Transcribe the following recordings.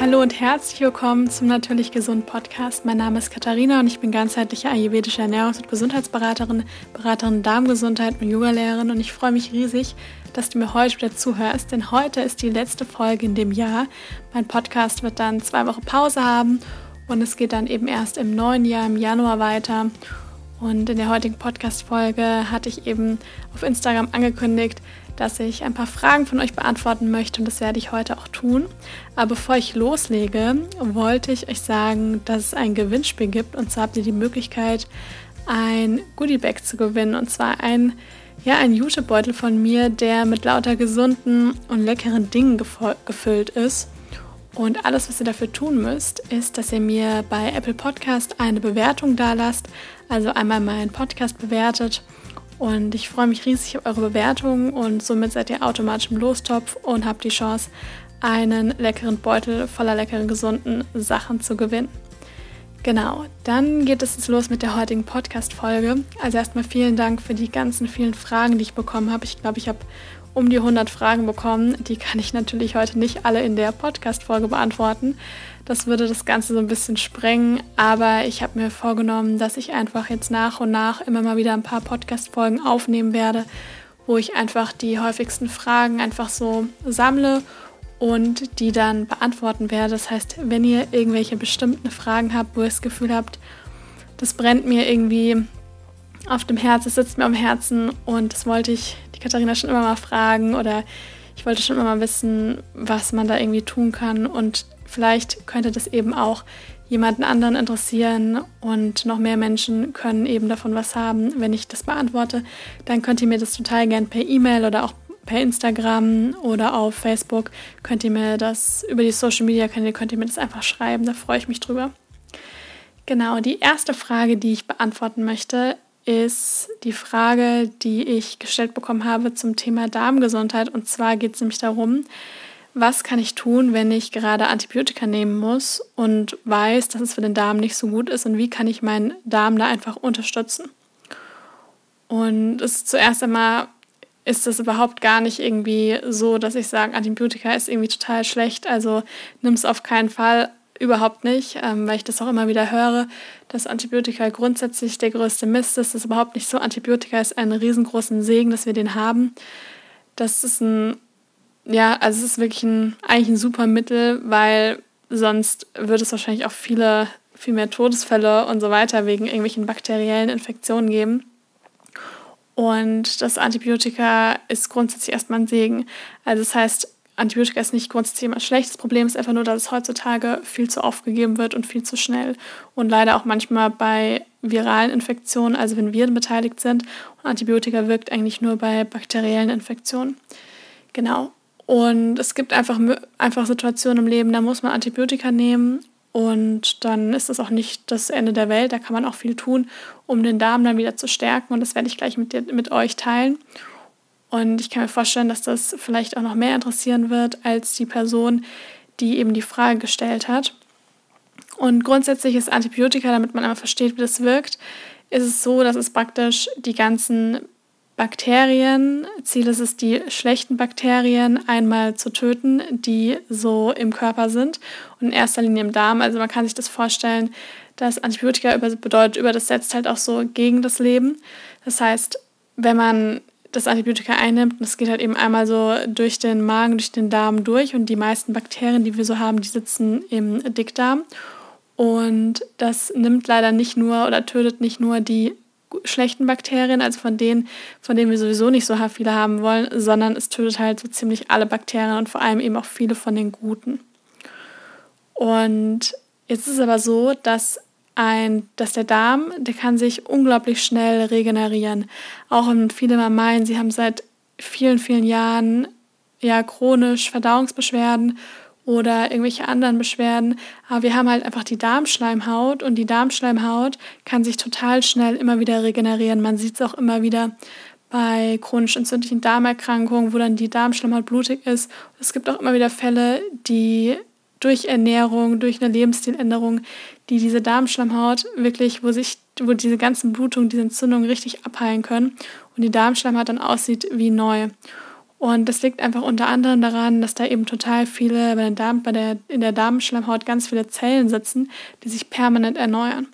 Hallo und herzlich willkommen zum Natürlich Gesund Podcast. Mein Name ist Katharina und ich bin ganzheitliche ayurvedische Ernährungs- und Gesundheitsberaterin, Beraterin Darmgesundheit und Yogalehrerin und ich freue mich riesig, dass du mir heute wieder zuhörst, denn heute ist die letzte Folge in dem Jahr. Mein Podcast wird dann zwei Wochen Pause haben und es geht dann eben erst im neuen Jahr, im Januar weiter. Und in der heutigen Podcast-Folge hatte ich eben auf Instagram angekündigt, dass ich ein paar Fragen von euch beantworten möchte und das werde ich heute auch tun. Aber bevor ich loslege, wollte ich euch sagen, dass es ein Gewinnspiel gibt und zwar habt ihr die Möglichkeit, ein Goodiebag zu gewinnen und zwar ein ja, ein Jutebeutel von mir, der mit lauter gesunden und leckeren Dingen gefüllt ist. Und alles, was ihr dafür tun müsst, ist, dass ihr mir bei Apple Podcast eine Bewertung da lasst. Also einmal meinen Podcast bewertet und ich freue mich riesig auf eure Bewertungen und somit seid ihr automatisch im Lostopf und habt die Chance, einen leckeren Beutel voller leckeren, gesunden Sachen zu gewinnen. Genau, dann geht es jetzt los mit der heutigen Podcast-Folge. Also erstmal vielen Dank für die ganzen vielen Fragen, die ich bekommen habe. Ich glaube, ich habe um die 100 Fragen bekommen. Die kann ich natürlich heute nicht alle in der Podcast-Folge beantworten. Das würde das Ganze so ein bisschen sprengen, aber ich habe mir vorgenommen, dass ich einfach jetzt nach und nach immer mal wieder ein paar Podcast-Folgen aufnehmen werde, wo ich einfach die häufigsten Fragen einfach so sammle und die dann beantworten werde. Das heißt, wenn ihr irgendwelche bestimmten Fragen habt, wo ihr das Gefühl habt, das brennt mir irgendwie auf dem Herzen, es sitzt mir am Herzen und das wollte ich die Katharina schon immer mal fragen oder ich wollte schon immer mal wissen, was man da irgendwie tun kann. Und vielleicht könnte das eben auch jemanden anderen interessieren und noch mehr Menschen können eben davon was haben, wenn ich das beantworte, dann könnt ihr mir das total gern per E-Mail oder auch per Instagram oder auf Facebook könnt ihr mir das über die Social Media Kanäle könnt ihr mir das einfach schreiben, da freue ich mich drüber. Genau, die erste Frage, die ich beantworten möchte, ist die Frage, die ich gestellt bekommen habe zum Thema Darmgesundheit. Und zwar geht es nämlich darum, was kann ich tun, wenn ich gerade Antibiotika nehmen muss und weiß, dass es für den Darm nicht so gut ist und wie kann ich meinen Darm da einfach unterstützen. Und es zuerst einmal ist es überhaupt gar nicht irgendwie so, dass ich sage, Antibiotika ist irgendwie total schlecht, also nimm es auf keinen Fall überhaupt nicht, ähm, weil ich das auch immer wieder höre, dass Antibiotika grundsätzlich der größte Mist ist. Das ist überhaupt nicht so. Antibiotika ist ein riesengroßen Segen, dass wir den haben. Das ist ein, ja, also es ist wirklich ein, eigentlich ein super Mittel, weil sonst würde es wahrscheinlich auch viele, viel mehr Todesfälle und so weiter wegen irgendwelchen bakteriellen Infektionen geben. Und das Antibiotika ist grundsätzlich erstmal ein Segen. Also das heißt, Antibiotika ist nicht grundsätzlich immer schlecht. Das Problem ist einfach nur, dass es heutzutage viel zu oft gegeben wird und viel zu schnell. Und leider auch manchmal bei viralen Infektionen, also wenn Viren beteiligt sind. Und Antibiotika wirkt eigentlich nur bei bakteriellen Infektionen. Genau. Und es gibt einfach, einfach Situationen im Leben, da muss man Antibiotika nehmen. Und dann ist das auch nicht das Ende der Welt. Da kann man auch viel tun, um den Darm dann wieder zu stärken. Und das werde ich gleich mit, dir, mit euch teilen. Und ich kann mir vorstellen, dass das vielleicht auch noch mehr interessieren wird als die Person, die eben die Frage gestellt hat. Und grundsätzlich ist Antibiotika, damit man einmal versteht, wie das wirkt, ist es so, dass es praktisch die ganzen Bakterien, Ziel ist es, die schlechten Bakterien einmal zu töten, die so im Körper sind und in erster Linie im Darm. Also man kann sich das vorstellen, dass Antibiotika bedeutet, über das setzt halt auch so gegen das Leben. Das heißt, wenn man das Antibiotika einnimmt. Und es geht halt eben einmal so durch den Magen, durch den Darm durch. Und die meisten Bakterien, die wir so haben, die sitzen im Dickdarm. Und das nimmt leider nicht nur oder tötet nicht nur die schlechten Bakterien, also von denen, von denen wir sowieso nicht so viele haben wollen, sondern es tötet halt so ziemlich alle Bakterien und vor allem eben auch viele von den guten. Und jetzt ist es aber so, dass ein, dass der Darm, der kann sich unglaublich schnell regenerieren. Auch wenn viele mal meinen, sie haben seit vielen, vielen Jahren ja chronisch Verdauungsbeschwerden oder irgendwelche anderen Beschwerden. Aber wir haben halt einfach die Darmschleimhaut und die Darmschleimhaut kann sich total schnell immer wieder regenerieren. Man sieht es auch immer wieder bei chronisch entzündlichen Darmerkrankungen, wo dann die Darmschleimhaut blutig ist. Es gibt auch immer wieder Fälle, die durch Ernährung, durch eine Lebensstiländerung, die diese Darmschleimhaut wirklich, wo sich, wo diese ganzen Blutungen, diese Entzündungen richtig abheilen können und die Darmschleimhaut dann aussieht wie neu. Und das liegt einfach unter anderem daran, dass da eben total viele bei, Darm, bei der, in der Darmschleimhaut ganz viele Zellen sitzen, die sich permanent erneuern.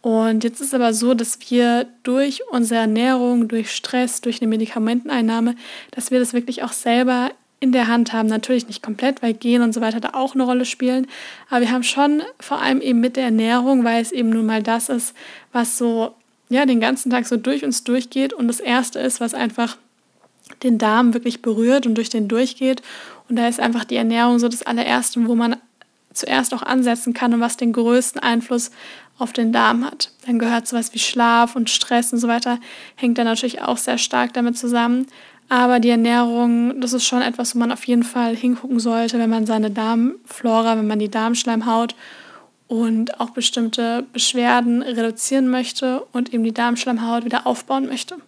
Und jetzt ist aber so, dass wir durch unsere Ernährung, durch Stress, durch eine Medikamenteneinnahme, dass wir das wirklich auch selber in der Hand haben. Natürlich nicht komplett, weil Gen und so weiter da auch eine Rolle spielen. Aber wir haben schon vor allem eben mit der Ernährung, weil es eben nun mal das ist, was so ja den ganzen Tag so durch uns durchgeht und das erste ist, was einfach den Darm wirklich berührt und durch den durchgeht. Und da ist einfach die Ernährung so das allererste, wo man zuerst auch ansetzen kann und was den größten Einfluss auf den Darm hat. Dann gehört sowas wie Schlaf und Stress und so weiter, hängt dann natürlich auch sehr stark damit zusammen. Aber die Ernährung, das ist schon etwas, wo man auf jeden Fall hingucken sollte, wenn man seine Darmflora, wenn man die Darmschleimhaut und auch bestimmte Beschwerden reduzieren möchte und eben die Darmschleimhaut wieder aufbauen möchte.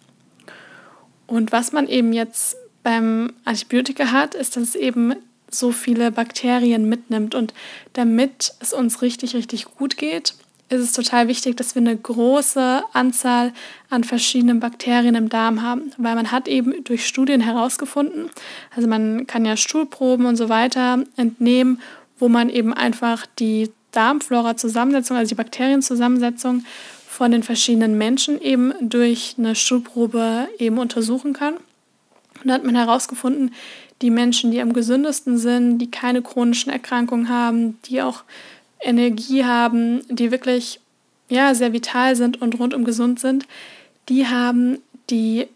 Und was man eben jetzt beim Antibiotika hat, ist, dass es eben so viele Bakterien mitnimmt. Und damit es uns richtig, richtig gut geht, ist es total wichtig, dass wir eine große Anzahl an verschiedenen Bakterien im Darm haben, weil man hat eben durch Studien herausgefunden, also man kann ja Stuhlproben und so weiter entnehmen, wo man eben einfach die Darmflora-Zusammensetzung, also die Bakterienzusammensetzung von den verschiedenen Menschen eben durch eine Stuhlprobe eben untersuchen kann. Und da hat man herausgefunden, die Menschen, die am gesündesten sind, die keine chronischen Erkrankungen haben, die auch Energie haben, die wirklich ja, sehr vital sind und rundum gesund sind, die haben die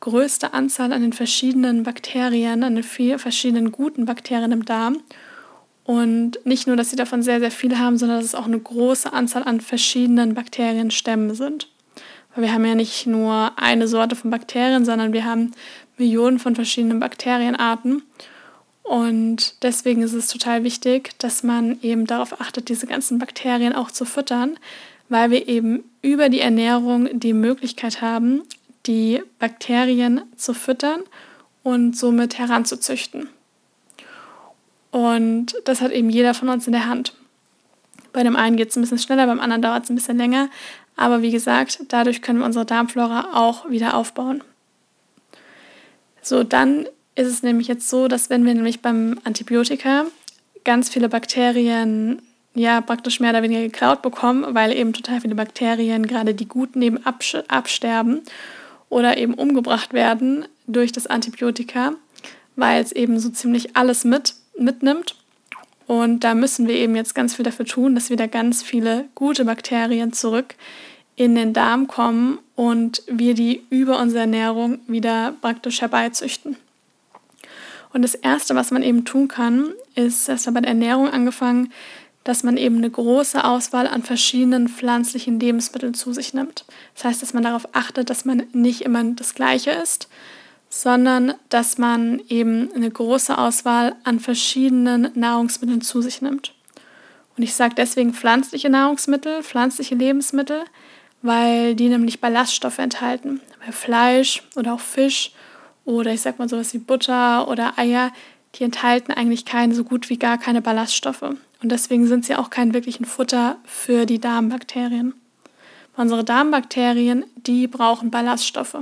größte Anzahl an den verschiedenen Bakterien, an den vier verschiedenen guten Bakterien im Darm. Und nicht nur, dass sie davon sehr, sehr viele haben, sondern dass es auch eine große Anzahl an verschiedenen Bakterienstämmen sind. Weil wir haben ja nicht nur eine Sorte von Bakterien, sondern wir haben Millionen von verschiedenen Bakterienarten. Und deswegen ist es total wichtig, dass man eben darauf achtet, diese ganzen Bakterien auch zu füttern, weil wir eben über die Ernährung die Möglichkeit haben, die Bakterien zu füttern und somit heranzuzüchten. Und das hat eben jeder von uns in der Hand. Bei dem einen geht es ein bisschen schneller, beim anderen dauert es ein bisschen länger. Aber wie gesagt, dadurch können wir unsere Darmflora auch wieder aufbauen. So, dann ist es nämlich jetzt so, dass wenn wir nämlich beim Antibiotika ganz viele Bakterien ja praktisch mehr oder weniger geklaut bekommen, weil eben total viele Bakterien, gerade die guten, eben absterben oder eben umgebracht werden durch das Antibiotika, weil es eben so ziemlich alles mit, mitnimmt. Und da müssen wir eben jetzt ganz viel dafür tun, dass wieder ganz viele gute Bakterien zurück in den Darm kommen und wir die über unsere Ernährung wieder praktisch herbeizüchten. Und das Erste, was man eben tun kann, ist erst bei der Ernährung angefangen, dass man eben eine große Auswahl an verschiedenen pflanzlichen Lebensmitteln zu sich nimmt. Das heißt, dass man darauf achtet, dass man nicht immer das Gleiche isst, sondern dass man eben eine große Auswahl an verschiedenen Nahrungsmitteln zu sich nimmt. Und ich sage deswegen pflanzliche Nahrungsmittel, pflanzliche Lebensmittel, weil die nämlich Ballaststoffe enthalten. Bei Fleisch oder auch Fisch oder ich sag mal sowas wie Butter oder Eier, die enthalten eigentlich keine, so gut wie gar keine Ballaststoffe. Und deswegen sind sie auch kein wirklichen Futter für die Darmbakterien. Unsere Darmbakterien, die brauchen Ballaststoffe.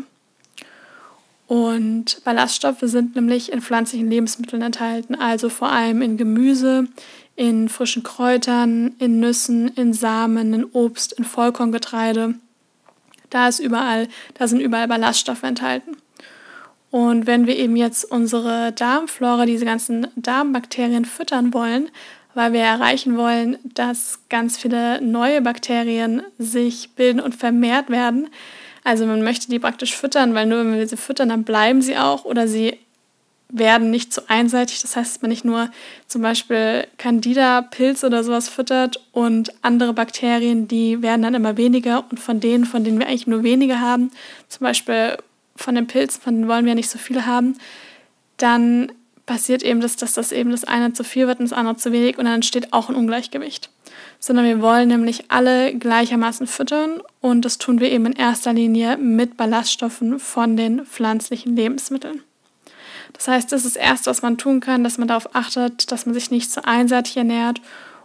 Und Ballaststoffe sind nämlich in pflanzlichen Lebensmitteln enthalten, also vor allem in Gemüse, in frischen Kräutern, in Nüssen, in Samen, in Obst, in Vollkorngetreide. Da ist überall, da sind überall Ballaststoffe enthalten. Und wenn wir eben jetzt unsere Darmflora, diese ganzen Darmbakterien füttern wollen, weil wir erreichen wollen, dass ganz viele neue Bakterien sich bilden und vermehrt werden. Also man möchte die praktisch füttern, weil nur wenn wir sie füttern, dann bleiben sie auch oder sie werden nicht zu einseitig. Das heißt, dass man nicht nur zum Beispiel Candida, Pilz oder sowas füttert und andere Bakterien, die werden dann immer weniger und von denen, von denen wir eigentlich nur wenige haben, zum Beispiel von den Pilzen, von denen wollen wir nicht so viele haben, dann passiert eben das, dass das eben das eine zu viel wird und das andere zu wenig und dann entsteht auch ein Ungleichgewicht. Sondern wir wollen nämlich alle gleichermaßen füttern und das tun wir eben in erster Linie mit Ballaststoffen von den pflanzlichen Lebensmitteln. Das heißt, das ist das Erste, was man tun kann, dass man darauf achtet, dass man sich nicht zu einseitig ernährt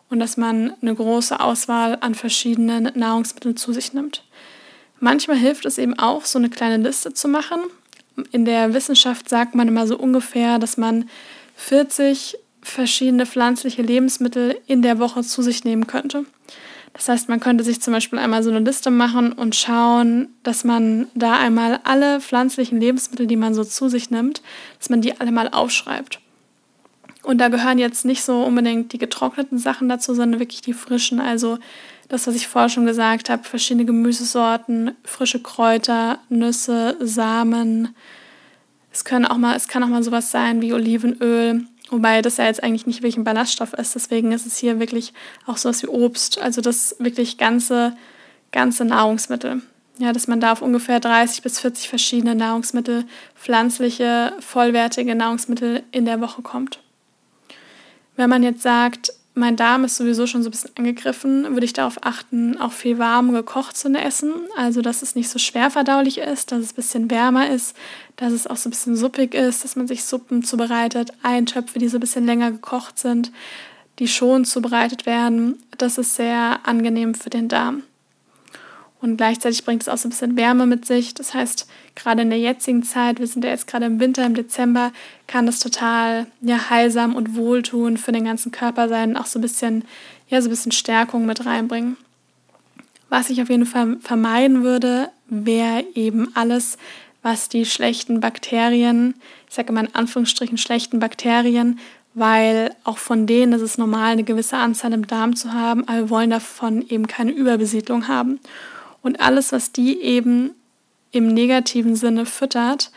und dass man eine große Auswahl an verschiedenen Nahrungsmitteln zu sich nimmt. Manchmal hilft es eben auch, so eine kleine Liste zu machen. in der Wissenschaft sagt man immer so ungefähr, dass man 40 verschiedene pflanzliche Lebensmittel in der Woche zu sich nehmen könnte. Das heißt, man könnte sich zum Beispiel einmal so eine Liste machen und schauen, dass man da einmal alle pflanzlichen Lebensmittel, die man so zu sich nimmt, dass man die alle mal aufschreibt. Und da gehören jetzt nicht so unbedingt die getrockneten Sachen dazu, sondern wirklich die frischen. Also das, was ich vorher schon gesagt habe, verschiedene Gemüsesorten, frische Kräuter, Nüsse, Samen. Es, können auch mal, es kann auch mal sowas sein wie Olivenöl, Wobei das ja jetzt eigentlich nicht wirklich ein Ballaststoff ist. Deswegen ist es hier wirklich auch sowas wie Obst. Also das wirklich ganze, ganze Nahrungsmittel. Ja, dass man da auf ungefähr 30 bis 40 verschiedene Nahrungsmittel, pflanzliche, vollwertige Nahrungsmittel in der Woche kommt. Wenn man jetzt sagt, mein Darm ist sowieso schon so ein bisschen angegriffen, würde ich darauf achten, auch viel warm gekocht zu essen. Also, dass es nicht so schwer verdaulich ist, dass es ein bisschen wärmer ist, dass es auch so ein bisschen suppig ist, dass man sich Suppen zubereitet, Eintöpfe, die so ein bisschen länger gekocht sind, die schon zubereitet werden. Das ist sehr angenehm für den Darm. Und gleichzeitig bringt es auch so ein bisschen Wärme mit sich. Das heißt, gerade in der jetzigen Zeit, wir sind ja jetzt gerade im Winter, im Dezember, kann das total ja, heilsam und wohltuend für den ganzen Körper sein und auch so ein bisschen, ja, so ein bisschen Stärkung mit reinbringen. Was ich auf jeden Fall vermeiden würde, wäre eben alles, was die schlechten Bakterien, ich sage immer in Anführungsstrichen schlechten Bakterien, weil auch von denen ist es normal, eine gewisse Anzahl im Darm zu haben, aber wir wollen davon eben keine Überbesiedlung haben. Und alles, was die eben im negativen Sinne füttert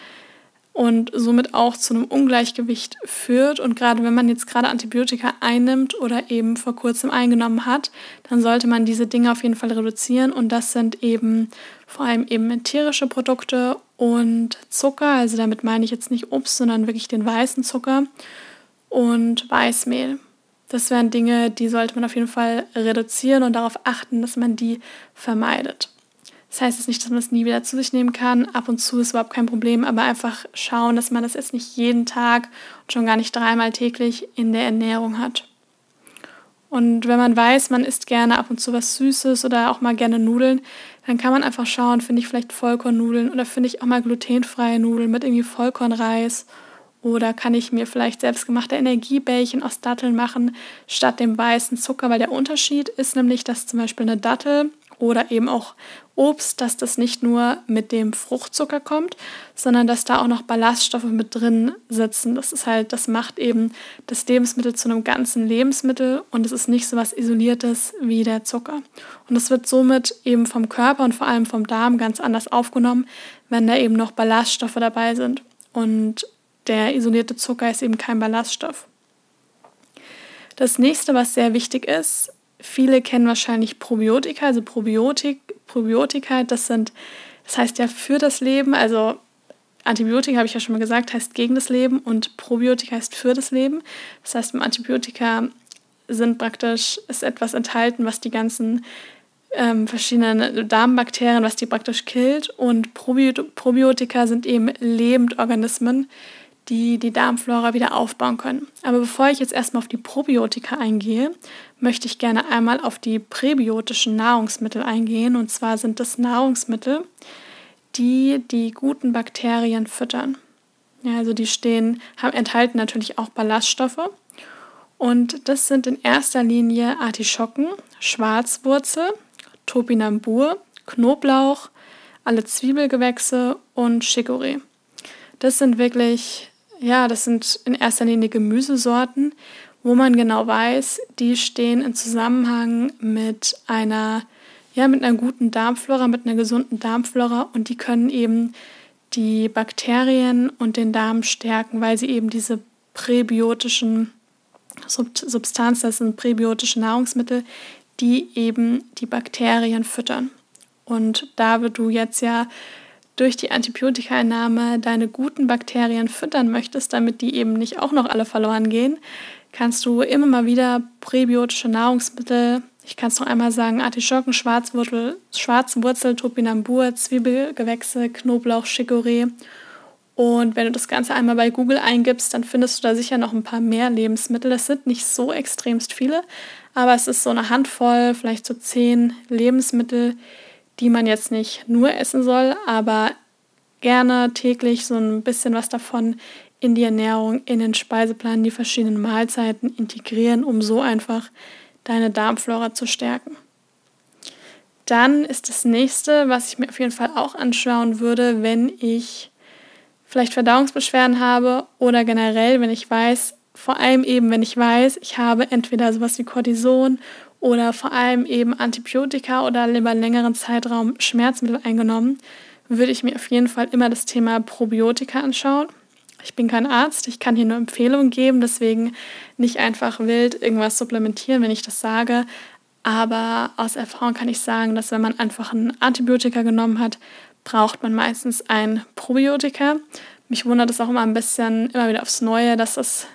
und somit auch zu einem Ungleichgewicht führt. Und gerade wenn man jetzt gerade Antibiotika einnimmt oder eben vor kurzem eingenommen hat, dann sollte man diese Dinge auf jeden Fall reduzieren. Und das sind eben vor allem eben tierische Produkte und Zucker. Also damit meine ich jetzt nicht Obst, sondern wirklich den weißen Zucker und Weißmehl. Das wären Dinge, die sollte man auf jeden Fall reduzieren und darauf achten, dass man die vermeidet. Das heißt jetzt nicht, dass man es nie wieder zu sich nehmen kann. Ab und zu ist überhaupt kein Problem, aber einfach schauen, dass man das jetzt nicht jeden Tag und schon gar nicht dreimal täglich in der Ernährung hat. Und wenn man weiß, man isst gerne ab und zu was Süßes oder auch mal gerne Nudeln, dann kann man einfach schauen, finde ich vielleicht Vollkornnudeln oder finde ich auch mal glutenfreie Nudeln mit irgendwie Vollkornreis oder kann ich mir vielleicht selbstgemachte Energiebällchen aus Datteln machen statt dem weißen Zucker, weil der Unterschied ist nämlich, dass zum Beispiel eine Dattel oder eben auch Obst, dass das nicht nur mit dem Fruchtzucker kommt, sondern dass da auch noch Ballaststoffe mit drin sitzen. Das ist halt, das macht eben das Lebensmittel zu einem ganzen Lebensmittel und es ist nicht so was Isoliertes wie der Zucker. Und es wird somit eben vom Körper und vor allem vom Darm ganz anders aufgenommen, wenn da eben noch Ballaststoffe dabei sind. Und der isolierte Zucker ist eben kein Ballaststoff. Das nächste, was sehr wichtig ist, viele kennen wahrscheinlich Probiotika, also Probiotik, Probiotika, das sind, das heißt ja für das Leben, also Antibiotika, habe ich ja schon mal gesagt, heißt gegen das Leben und Probiotika heißt für das Leben. Das heißt, im Antibiotika sind praktisch, ist etwas enthalten, was die ganzen ähm, verschiedenen Darmbakterien, was die praktisch killt. Und Probiotika sind eben Lebendorganismen, die die Darmflora wieder aufbauen können. Aber bevor ich jetzt erstmal auf die Probiotika eingehe, möchte ich gerne einmal auf die präbiotischen Nahrungsmittel eingehen. Und zwar sind das Nahrungsmittel, die die guten Bakterien füttern. Ja, also die stehen, haben, enthalten natürlich auch Ballaststoffe. Und das sind in erster Linie Artischocken, Schwarzwurzel, Topinambur, Knoblauch, alle Zwiebelgewächse und Chicorée. Das sind wirklich ja, das sind in erster Linie Gemüsesorten, wo man genau weiß, die stehen in Zusammenhang mit einer, ja, mit einer guten Darmflora, mit einer gesunden Darmflora und die können eben die Bakterien und den Darm stärken, weil sie eben diese präbiotischen Substanzen, das sind präbiotische Nahrungsmittel, die eben die Bakterien füttern. Und da du jetzt ja durch die Antibiotikaeinnahme deine guten Bakterien füttern möchtest, damit die eben nicht auch noch alle verloren gehen, kannst du immer mal wieder präbiotische Nahrungsmittel, ich kann es noch einmal sagen, Artischocken, Schwarzwurzel, Schwarzwurzel, Topinambur, Zwiebelgewächse, Knoblauch, Chicorée. Und wenn du das Ganze einmal bei Google eingibst, dann findest du da sicher noch ein paar mehr Lebensmittel. Das sind nicht so extremst viele, aber es ist so eine Handvoll, vielleicht so zehn Lebensmittel, die man jetzt nicht nur essen soll, aber gerne täglich so ein bisschen was davon in die Ernährung, in den Speiseplan, die verschiedenen Mahlzeiten integrieren, um so einfach deine Darmflora zu stärken. Dann ist das nächste, was ich mir auf jeden Fall auch anschauen würde, wenn ich vielleicht Verdauungsbeschwerden habe oder generell, wenn ich weiß, vor allem eben, wenn ich weiß, ich habe entweder sowas wie Cortison oder vor allem eben Antibiotika oder über einen längeren Zeitraum Schmerzmittel eingenommen, würde ich mir auf jeden Fall immer das Thema Probiotika anschauen. Ich bin kein Arzt, ich kann hier nur Empfehlungen geben, deswegen nicht einfach wild irgendwas supplementieren, wenn ich das sage. Aber aus Erfahrung kann ich sagen, dass wenn man einfach ein Antibiotika genommen hat, braucht man meistens ein Probiotika. Mich wundert es auch immer ein bisschen, immer wieder aufs Neue, dass das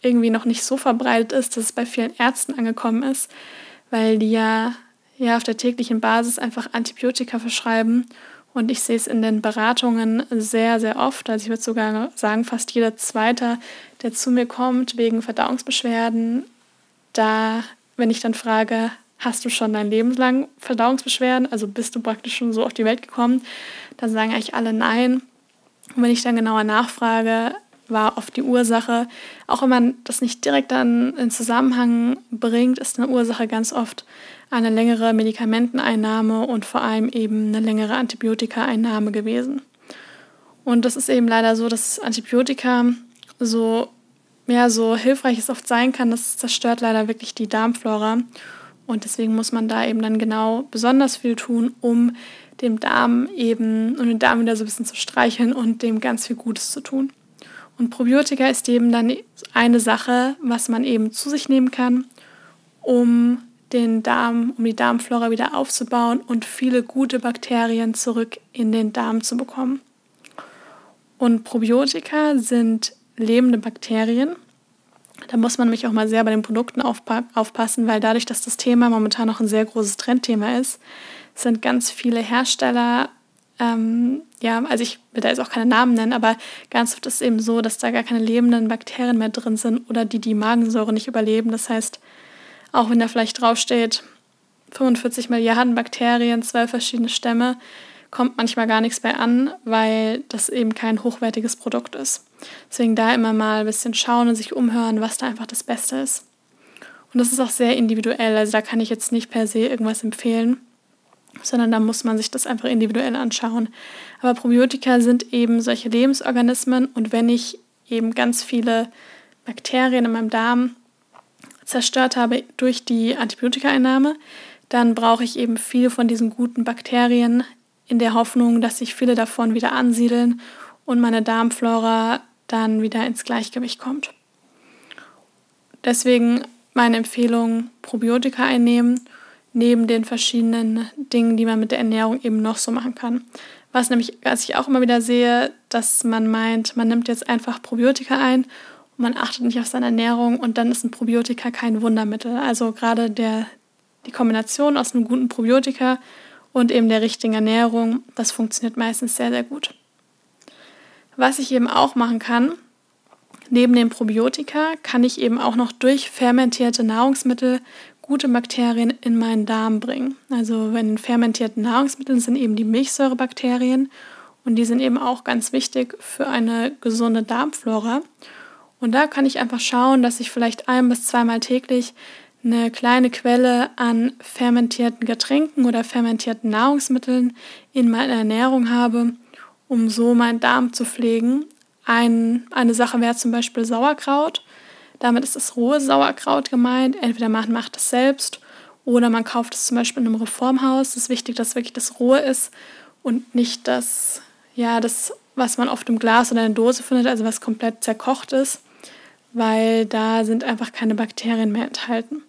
irgendwie noch nicht so verbreitet ist, dass es bei vielen Ärzten angekommen ist, weil die ja, ja auf der täglichen Basis einfach Antibiotika verschreiben und ich sehe es in den Beratungen sehr, sehr oft. Also ich würde sogar sagen, fast jeder Zweite, der zu mir kommt wegen Verdauungsbeschwerden, da, wenn ich dann frage, hast du schon dein Leben lang Verdauungsbeschwerden? Also bist du praktisch schon so auf die Welt gekommen? Dann sagen eigentlich alle nein. Und wenn ich dann genauer nachfrage, war oft die Ursache, auch wenn man das nicht direkt dann in Zusammenhang bringt, ist eine Ursache ganz oft eine längere Medikamenteneinnahme und vor allem eben eine längere Antibiotikaeinnahme gewesen. Und das ist eben leider so, dass Antibiotika so, ja, so hilfreich es oft sein kann, das zerstört leider wirklich die Darmflora. Und deswegen muss man da eben dann genau besonders viel tun, um dem Darm eben und den Darm wieder so ein bisschen zu streicheln und dem ganz viel Gutes zu tun. Und Probiotika ist eben dann eine Sache, was man eben zu sich nehmen kann, um den Darm, um die Darmflora wieder aufzubauen und viele gute Bakterien zurück in den Darm zu bekommen. Und Probiotika sind lebende Bakterien. Da muss man nämlich auch mal sehr bei den Produkten aufpassen, weil dadurch, dass das Thema momentan noch ein sehr großes Trendthema ist, sind ganz viele Hersteller, ähm, ja, also ich will da jetzt auch keine Namen nennen, aber ganz oft ist es eben so, dass da gar keine lebenden Bakterien mehr drin sind oder die die Magensäure nicht überleben. Das heißt, auch wenn da vielleicht draufsteht, 45 Milliarden Bakterien, zwölf verschiedene Stämme, kommt manchmal gar nichts bei an, weil das eben kein hochwertiges Produkt ist. Deswegen da immer mal ein bisschen schauen und sich umhören, was da einfach das Beste ist. Und das ist auch sehr individuell, also da kann ich jetzt nicht per se irgendwas empfehlen, sondern da muss man sich das einfach individuell anschauen. Aber Probiotika sind eben solche Lebensorganismen und wenn ich eben ganz viele Bakterien in meinem Darm zerstört habe durch die Antibiotikaeinnahme, dann brauche ich eben viel von diesen guten Bakterien in der Hoffnung, dass sich viele davon wieder ansiedeln und meine Darmflora dann wieder ins Gleichgewicht kommt. Deswegen meine Empfehlung, Probiotika einnehmen, neben den verschiedenen Dingen, die man mit der Ernährung eben noch so machen kann. Was nämlich, was ich auch immer wieder sehe, dass man meint, man nimmt jetzt einfach Probiotika ein man achtet nicht auf seine Ernährung und dann ist ein Probiotika kein Wundermittel. Also gerade der, die Kombination aus einem guten Probiotika und eben der richtigen Ernährung, das funktioniert meistens sehr, sehr gut. Was ich eben auch machen kann, neben dem Probiotika kann ich eben auch noch durch fermentierte Nahrungsmittel gute Bakterien in meinen Darm bringen. Also in fermentierten Nahrungsmitteln sind eben die Milchsäurebakterien und die sind eben auch ganz wichtig für eine gesunde Darmflora. Und da kann ich einfach schauen, dass ich vielleicht ein bis zweimal täglich eine kleine Quelle an fermentierten Getränken oder fermentierten Nahrungsmitteln in meiner Ernährung habe, um so meinen Darm zu pflegen. Ein, eine Sache wäre zum Beispiel Sauerkraut. Damit ist das rohe Sauerkraut gemeint. Entweder man macht es selbst oder man kauft es zum Beispiel in einem Reformhaus. Es ist wichtig, dass wirklich das rohe ist und nicht das, ja, das, was man oft im Glas oder in der Dose findet, also was komplett zerkocht ist weil da sind einfach keine Bakterien mehr enthalten.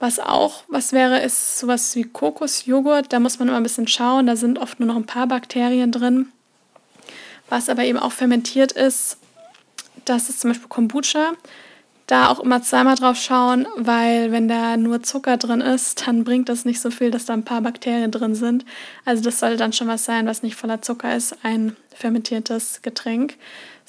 Was auch was wäre, ist sowas wie Kokosjoghurt. Da muss man immer ein bisschen schauen. Da sind oft nur noch ein paar Bakterien drin. Was aber eben auch fermentiert ist, das ist zum Beispiel Kombucha. Da auch immer zweimal drauf schauen, weil wenn da nur Zucker drin ist, dann bringt das nicht so viel, dass da ein paar Bakterien drin sind. Also das sollte dann schon was sein, was nicht voller Zucker ist, ein fermentiertes Getränk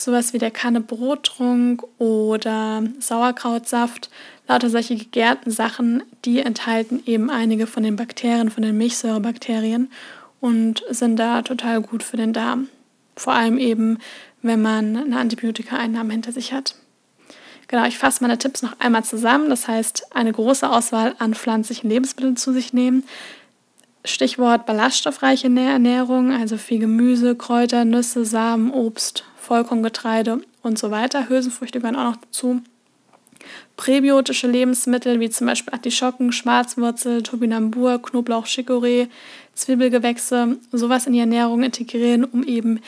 sowas wie der Kanne Brottrunk oder Sauerkrautsaft, lauter solche gegärten Sachen, die enthalten eben einige von den Bakterien, von den Milchsäurebakterien und sind da total gut für den Darm. Vor allem eben, wenn man eine Antibiotika-Einnahme hinter sich hat. Genau, ich fasse meine Tipps noch einmal zusammen. Das heißt, eine große Auswahl an pflanzlichen Lebensmitteln zu sich nehmen. Stichwort ballaststoffreiche Ernährung, also viel Gemüse, Kräuter, Nüsse, Samen, Obst, Vollkorngetreide und so weiter. Hülsenfrüchte gehören auch noch dazu. Präbiotische Lebensmittel wie zum Beispiel Artischocken, Schwarzwurzel, Topinambur, Knoblauch, Chicorée, Zwiebelgewächse, sowas in die Ernährung integrieren, um eben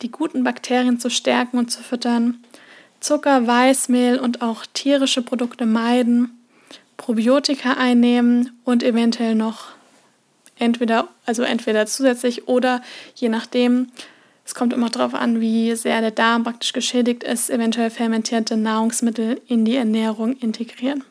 die guten Bakterien zu stärken und zu füttern. Zucker, Weißmehl und auch tierische Produkte meiden. Probiotika einnehmen und eventuell noch entweder, also entweder zusätzlich oder je nachdem, es kommt immer darauf an, wie sehr der Darm praktisch geschädigt ist, eventuell fermentierte Nahrungsmittel in die Ernährung integrieren.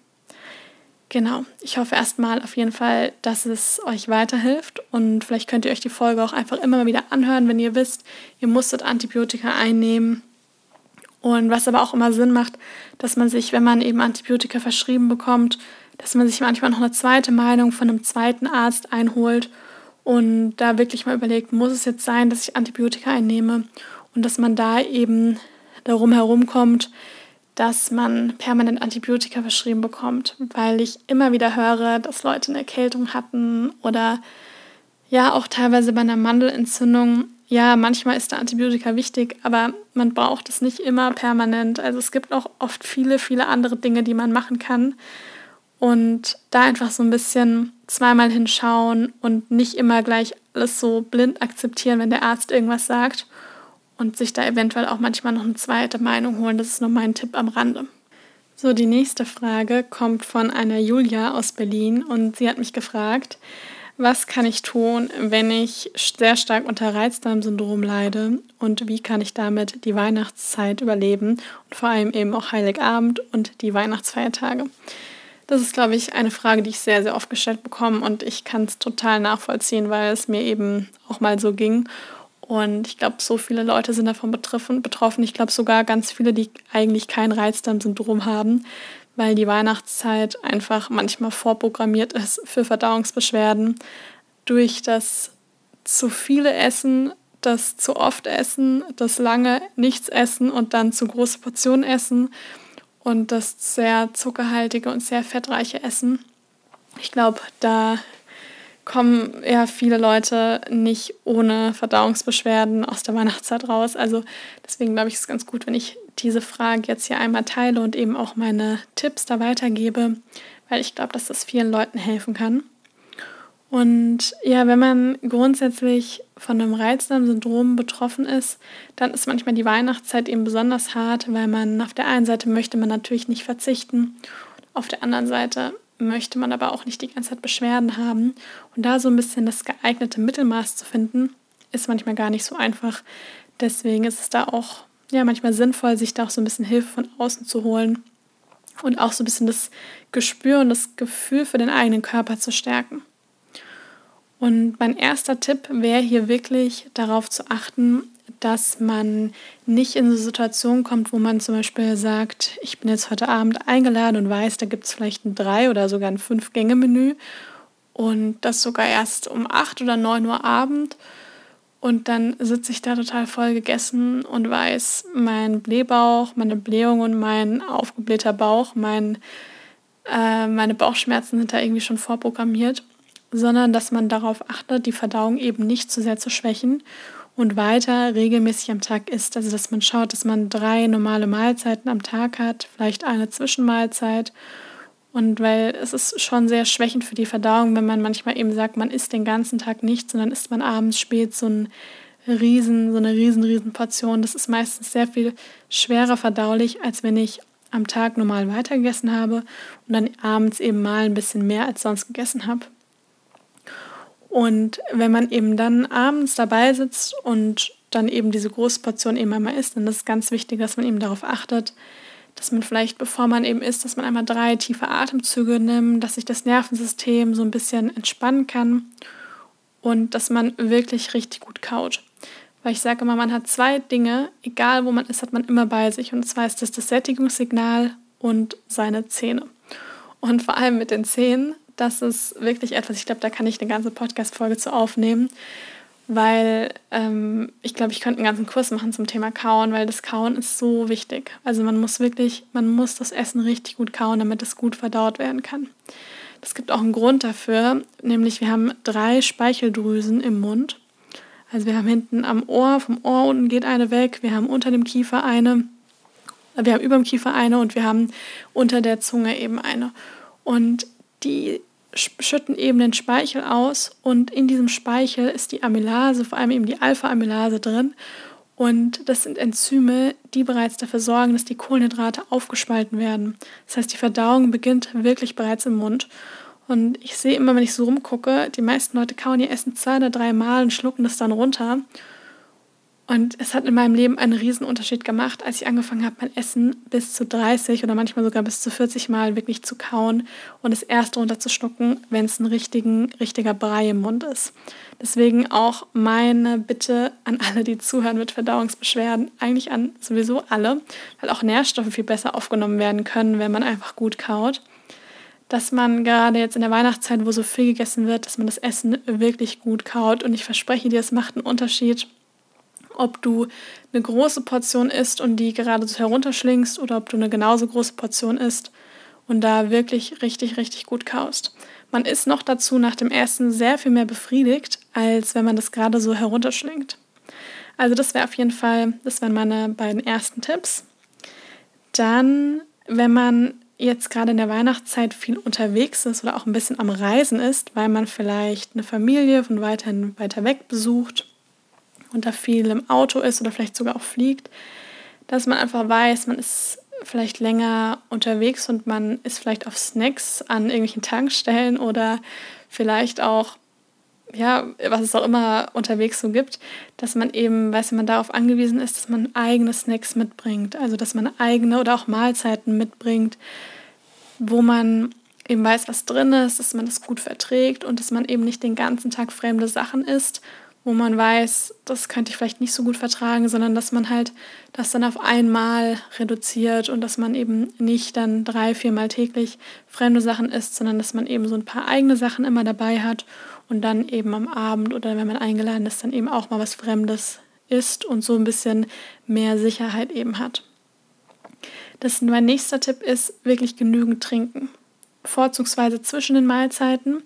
Genau, ich hoffe erstmal auf jeden Fall, dass es euch weiterhilft und vielleicht könnt ihr euch die Folge auch einfach immer mal wieder anhören, wenn ihr wisst, ihr musstet Antibiotika einnehmen. Und was aber auch immer Sinn macht, dass man sich, wenn man eben Antibiotika verschrieben bekommt, dass man sich manchmal noch eine zweite Meinung von einem zweiten Arzt einholt und da wirklich mal überlegt, muss es jetzt sein, dass ich Antibiotika einnehme und dass man da eben darum herumkommt, dass man permanent Antibiotika verschrieben bekommt, weil ich immer wieder höre, dass Leute eine Erkältung hatten oder ja auch teilweise bei einer Mandelentzündung. Ja, manchmal ist der Antibiotika wichtig, aber man braucht es nicht immer permanent. Also es gibt auch oft viele, viele andere Dinge, die man machen kann. Und da einfach so ein bisschen zweimal hinschauen und nicht immer gleich alles so blind akzeptieren, wenn der Arzt irgendwas sagt und sich da eventuell auch manchmal noch eine zweite Meinung holen. Das ist nur mein Tipp am Rande. So, die nächste Frage kommt von einer Julia aus Berlin und sie hat mich gefragt, was kann ich tun, wenn ich sehr stark unter Reizdarmsyndrom leide und wie kann ich damit die Weihnachtszeit überleben und vor allem eben auch Heiligabend und die Weihnachtsfeiertage. Das ist, glaube ich, eine Frage, die ich sehr, sehr oft gestellt bekomme und ich kann es total nachvollziehen, weil es mir eben auch mal so ging. Und ich glaube, so viele Leute sind davon betroffen. Ich glaube sogar ganz viele, die eigentlich kein Reizdarmsyndrom haben, weil die Weihnachtszeit einfach manchmal vorprogrammiert ist für Verdauungsbeschwerden durch das zu viele Essen, das zu oft Essen, das lange nichts essen und dann zu große Portionen essen und das sehr zuckerhaltige und sehr fettreiche Essen. Ich glaube, da kommen ja viele Leute nicht ohne Verdauungsbeschwerden aus der Weihnachtszeit raus. Also deswegen glaube ich, ist es ganz gut, wenn ich diese Frage jetzt hier einmal teile und eben auch meine Tipps da weitergebe, weil ich glaube, dass das vielen Leuten helfen kann. Und ja, wenn man grundsätzlich von einem Reizdarmsyndrom betroffen ist, dann ist manchmal die Weihnachtszeit eben besonders hart, weil man auf der einen Seite möchte man natürlich nicht verzichten, auf der anderen Seite möchte man aber auch nicht die ganze Zeit Beschwerden haben. Und da so ein bisschen das geeignete Mittelmaß zu finden, ist manchmal gar nicht so einfach. Deswegen ist es da auch ja, manchmal sinnvoll, sich da auch so ein bisschen Hilfe von außen zu holen und auch so ein bisschen das Gespür und das Gefühl für den eigenen Körper zu stärken. Und mein erster Tipp wäre hier wirklich darauf zu achten, dass man nicht in so Situationen kommt, wo man zum Beispiel sagt, ich bin jetzt heute Abend eingeladen und weiß, da gibt es vielleicht ein Drei- oder sogar ein Fünf-Gänge-Menü. Und das sogar erst um acht oder neun Uhr Abend. Und dann sitze ich da total voll gegessen und weiß, mein Blähbauch, meine Blähung und mein aufgeblähter Bauch, mein, äh, meine Bauchschmerzen sind da irgendwie schon vorprogrammiert, sondern dass man darauf achtet, die Verdauung eben nicht zu sehr zu schwächen und weiter regelmäßig am Tag isst. Also dass man schaut, dass man drei normale Mahlzeiten am Tag hat, vielleicht eine Zwischenmahlzeit. Und weil es ist schon sehr schwächend für die Verdauung, wenn man manchmal eben sagt, man isst den ganzen Tag nichts, sondern isst man abends spät so ein riesen, so eine riesen, riesen Portion. Das ist meistens sehr viel schwerer verdaulich, als wenn ich am Tag normal weitergegessen habe und dann abends eben mal ein bisschen mehr als sonst gegessen habe. Und wenn man eben dann abends dabei sitzt und dann eben diese große Portion eben einmal isst, dann ist es ganz wichtig, dass man eben darauf achtet, dass man vielleicht, bevor man eben isst, dass man einmal drei tiefe Atemzüge nimmt, dass sich das Nervensystem so ein bisschen entspannen kann und dass man wirklich richtig gut kaut. Weil ich sage immer, man hat zwei Dinge, egal wo man ist, hat man immer bei sich. Und zwar ist das das Sättigungssignal und seine Zähne. Und vor allem mit den Zähnen das ist wirklich etwas, ich glaube, da kann ich eine ganze Podcast-Folge zu aufnehmen. weil ähm, ich glaube, ich könnte einen ganzen Kurs machen zum Thema Kauen, weil das Kauen ist so wichtig. Also man muss wirklich, man muss das Essen richtig gut kauen, damit es gut verdaut werden kann. Es gibt auch einen Grund dafür, nämlich wir haben drei Speicheldrüsen im Mund. Also wir haben hinten am Ohr, vom Ohr unten geht eine weg, wir haben unter dem Kiefer eine, wir haben über dem Kiefer eine und wir haben unter der Zunge eben eine. Und die schütten eben den Speichel aus und in diesem Speichel ist die Amylase, vor allem eben die Alpha-Amylase drin. Und das sind Enzyme, die bereits dafür sorgen, dass die Kohlenhydrate aufgespalten werden. Das heißt, die Verdauung beginnt wirklich bereits im Mund. Und ich sehe immer, wenn ich so rumgucke, die meisten Leute kauen ihr Essen zwei oder drei Mal und schlucken das dann runter. Und es hat in meinem Leben einen riesen Unterschied gemacht, als ich angefangen habe, mein Essen bis zu 30 oder manchmal sogar bis zu 40 Mal wirklich zu kauen und es erst runterzuschlucken, wenn es ein richtigen, richtiger Brei im Mund ist. Deswegen auch meine Bitte an alle, die zuhören mit Verdauungsbeschwerden, eigentlich an sowieso alle, weil auch Nährstoffe viel besser aufgenommen werden können, wenn man einfach gut kaut. Dass man gerade jetzt in der Weihnachtszeit, wo so viel gegessen wird, dass man das Essen wirklich gut kaut. Und ich verspreche dir, es macht einen Unterschied, ob du eine große Portion isst und die gerade so herunterschlingst oder ob du eine genauso große Portion isst und da wirklich richtig, richtig gut kaust. Man ist noch dazu nach dem Essen sehr viel mehr befriedigt, als wenn man das gerade so herunterschlingt. Also das wäre auf jeden Fall, das wären meine beiden ersten Tipps. Dann, wenn man jetzt gerade in der Weihnachtszeit viel unterwegs ist oder auch ein bisschen am Reisen ist, weil man vielleicht eine Familie von weiterhin weiter weg besucht da viel im Auto ist oder vielleicht sogar auch fliegt, dass man einfach weiß, man ist vielleicht länger unterwegs und man ist vielleicht auf Snacks an irgendwelchen Tankstellen oder vielleicht auch, ja, was es auch immer unterwegs so gibt, dass man eben, weiß man darauf angewiesen ist, dass man eigene Snacks mitbringt, also dass man eigene oder auch Mahlzeiten mitbringt, wo man eben weiß, was drin ist, dass man das gut verträgt und dass man eben nicht den ganzen Tag fremde Sachen isst wo man weiß, das könnte ich vielleicht nicht so gut vertragen, sondern dass man halt das dann auf einmal reduziert und dass man eben nicht dann drei, viermal täglich fremde Sachen isst, sondern dass man eben so ein paar eigene Sachen immer dabei hat und dann eben am Abend oder wenn man eingeladen ist, dann eben auch mal was Fremdes isst und so ein bisschen mehr Sicherheit eben hat. Das mein nächster Tipp ist wirklich genügend trinken. Vorzugsweise zwischen den Mahlzeiten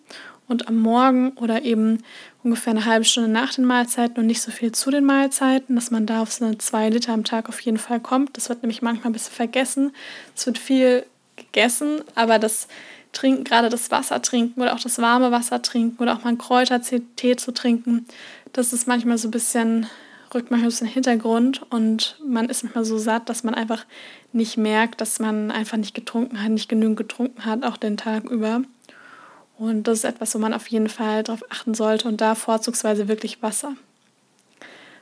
und am Morgen oder eben ungefähr eine halbe Stunde nach den Mahlzeiten und nicht so viel zu den Mahlzeiten, dass man da auf so eine zwei Liter am Tag auf jeden Fall kommt. Das wird nämlich manchmal ein bisschen vergessen. Es wird viel gegessen, aber das Trinken, gerade das Wasser trinken oder auch das warme Wasser trinken oder auch mal einen Kräutertee zu trinken, das ist manchmal so ein bisschen, rückt manchmal bisschen in den Hintergrund und man ist manchmal so satt, dass man einfach nicht merkt, dass man einfach nicht getrunken hat, nicht genügend getrunken hat, auch den Tag über. Und das ist etwas, wo man auf jeden Fall darauf achten sollte und da vorzugsweise wirklich Wasser.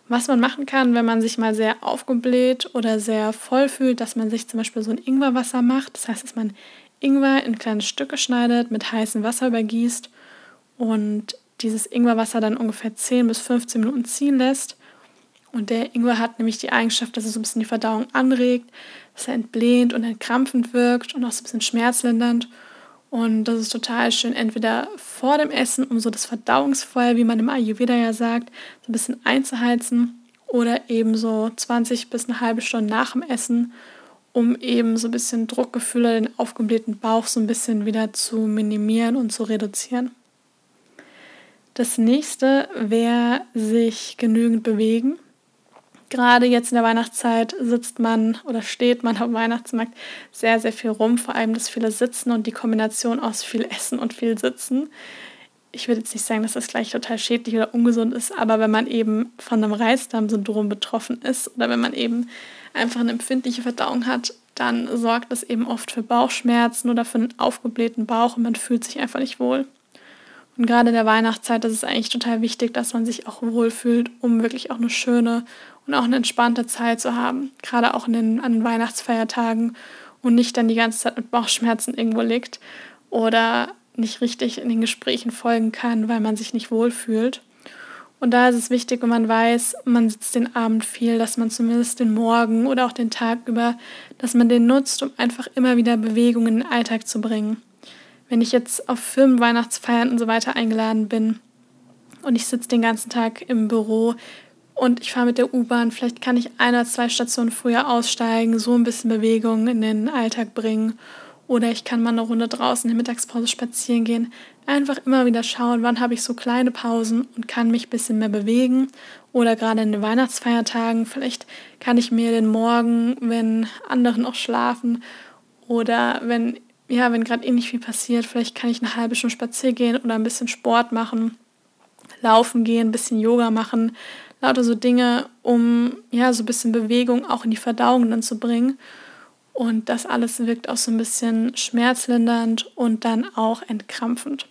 Was man machen kann, wenn man sich mal sehr aufgebläht oder sehr voll fühlt, dass man sich zum Beispiel so ein Ingwerwasser macht. Das heißt, dass man Ingwer in kleine Stücke schneidet, mit heißem Wasser übergießt und dieses Ingwerwasser dann ungefähr 10 bis 15 Minuten ziehen lässt. Und der Ingwer hat nämlich die Eigenschaft, dass er so ein bisschen die Verdauung anregt, dass er entblähend und entkrampfend wirkt und auch so ein bisschen schmerzlindernd. Und das ist total schön, entweder vor dem Essen, um so das Verdauungsfeuer, wie man im Ayurveda ja sagt, so ein bisschen einzuheizen oder eben so 20 bis eine halbe Stunde nach dem Essen, um eben so ein bisschen Druckgefühle, den aufgeblähten Bauch so ein bisschen wieder zu minimieren und zu reduzieren. Das nächste wäre sich genügend bewegen gerade jetzt in der Weihnachtszeit sitzt man oder steht man am Weihnachtsmarkt sehr, sehr viel rum, vor allem das viele Sitzen und die Kombination aus viel Essen und viel Sitzen. Ich würde jetzt nicht sagen, dass das gleich total schädlich oder ungesund ist, aber wenn man eben von einem Reizdarmsyndrom betroffen ist oder wenn man eben einfach eine empfindliche Verdauung hat, dann sorgt das eben oft für Bauchschmerzen oder für einen aufgeblähten Bauch und man fühlt sich einfach nicht wohl. Und gerade in der Weihnachtszeit ist es eigentlich total wichtig, dass man sich auch wohlfühlt, um wirklich auch eine schöne und auch eine entspannte Zeit zu haben. Gerade auch in den, an den Weihnachtsfeiertagen und nicht dann die ganze Zeit mit Bauchschmerzen irgendwo liegt oder nicht richtig in den Gesprächen folgen kann, weil man sich nicht wohlfühlt. Und da ist es wichtig, wenn man weiß, man sitzt den Abend viel, dass man zumindest den Morgen oder auch den Tag über, dass man den nutzt, um einfach immer wieder Bewegung in den Alltag zu bringen. Wenn ich jetzt auf Firmenweihnachtsfeiern und so weiter eingeladen bin, und ich sitze den ganzen Tag im Büro und ich fahre mit der U-Bahn. Vielleicht kann ich ein oder zwei Stationen früher aussteigen, so ein bisschen Bewegung in den Alltag bringen. Oder ich kann mal eine Runde draußen in der Mittagspause spazieren gehen. Einfach immer wieder schauen, wann habe ich so kleine Pausen und kann mich ein bisschen mehr bewegen. Oder gerade in den Weihnachtsfeiertagen, vielleicht kann ich mir den Morgen, wenn andere noch schlafen oder wenn, ja, wenn gerade eh nicht viel passiert, vielleicht kann ich eine halbe Stunde spazieren gehen oder ein bisschen Sport machen, laufen gehen, ein bisschen Yoga machen. Lauter so Dinge, um ja so ein bisschen Bewegung auch in die Verdauung dann zu bringen. Und das alles wirkt auch so ein bisschen schmerzlindernd und dann auch entkrampfend.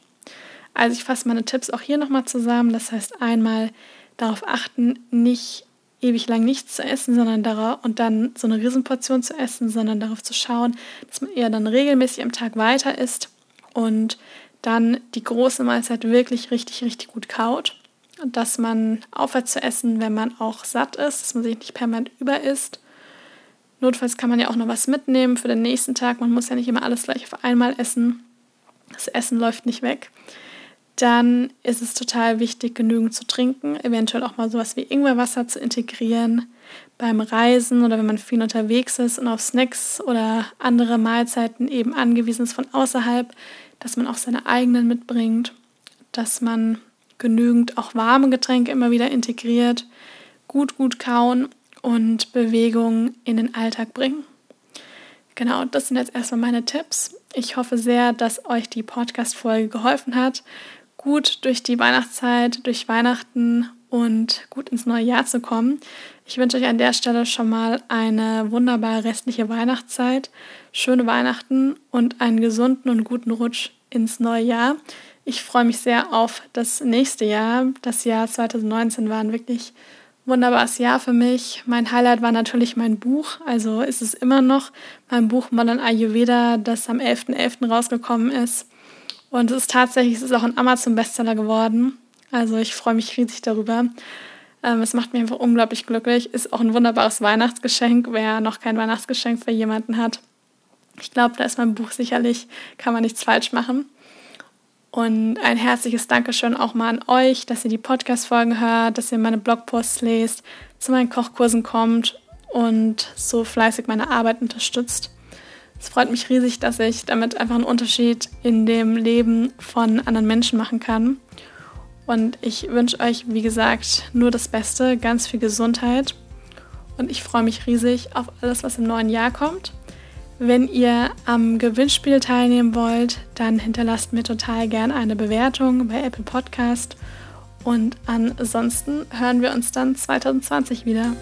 Also ich fasse meine Tipps auch hier nochmal zusammen. Das heißt einmal darauf achten, nicht ewig lang nichts zu essen, sondern darauf und dann so eine Riesenportion zu essen, sondern darauf zu schauen, dass man eher dann regelmäßig am Tag weiter isst und dann die große Mahlzeit wirklich richtig, richtig gut kaut. Und dass man aufhört zu essen, wenn man auch satt ist, dass man sich nicht permanent über isst Notfalls kann man ja auch noch was mitnehmen für den nächsten Tag. Man muss ja nicht immer alles gleich auf einmal essen. Das Essen läuft nicht weg. Dann ist es total wichtig, genügend zu trinken, eventuell auch mal sowas wie Ingwerwasser zu integrieren beim Reisen oder wenn man viel unterwegs ist und auf Snacks oder andere Mahlzeiten eben angewiesen ist von außerhalb, dass man auch seine eigenen mitbringt, dass man genügend auch warme Getränke immer wieder integriert, gut, gut kauen und Bewegung in den Alltag bringen. Genau, das sind jetzt erstmal meine Tipps. Ich hoffe sehr, dass euch die Podcast-Folge geholfen hat, gut durch die Weihnachtszeit, durch Weihnachten und gut ins neue Jahr zu kommen. Ich wünsche euch an der Stelle schon mal eine wunderbare restliche Weihnachtszeit, schöne Weihnachten und einen gesunden und guten Rutsch ins neue Jahr. Ich freue mich sehr auf das nächste Jahr. Das Jahr 2019 war ein wirklich wunderbares Jahr für mich. Mein Highlight war natürlich mein Buch, also ist es immer noch mein Buch Modern Ayurveda, das am 11.11. .11. rausgekommen ist. Und es ist tatsächlich, es ist auch ein Amazon-Bestseller geworden. Also ich freue mich riesig darüber. Ähm, es macht mich einfach unglaublich glücklich. Ist auch ein wunderbares Weihnachtsgeschenk, wer noch kein Weihnachtsgeschenk für jemanden hat. Ich glaube, da ist mein Buch sicherlich, kann man nichts falsch machen. Und ein herzliches Dankeschön auch mal an euch, dass ihr die Podcast-Folgen hört, dass ihr meine Blogposts lest, zu meinen Kochkursen kommt und so fleißig meine Arbeit unterstützt. Es freut mich riesig, dass ich damit einfach einen Unterschied in dem Leben von anderen Menschen machen kann. Und ich wünsche euch, wie gesagt, nur das Beste, ganz viel Gesundheit. Und ich freue mich riesig auf alles, was im neuen Jahr kommt. Wenn ihr am Gewinnspiel teilnehmen wollt, dann hinterlasst mir total gern eine Bewertung bei Apple Podcast. Und ansonsten hören wir uns dann 2020 wieder.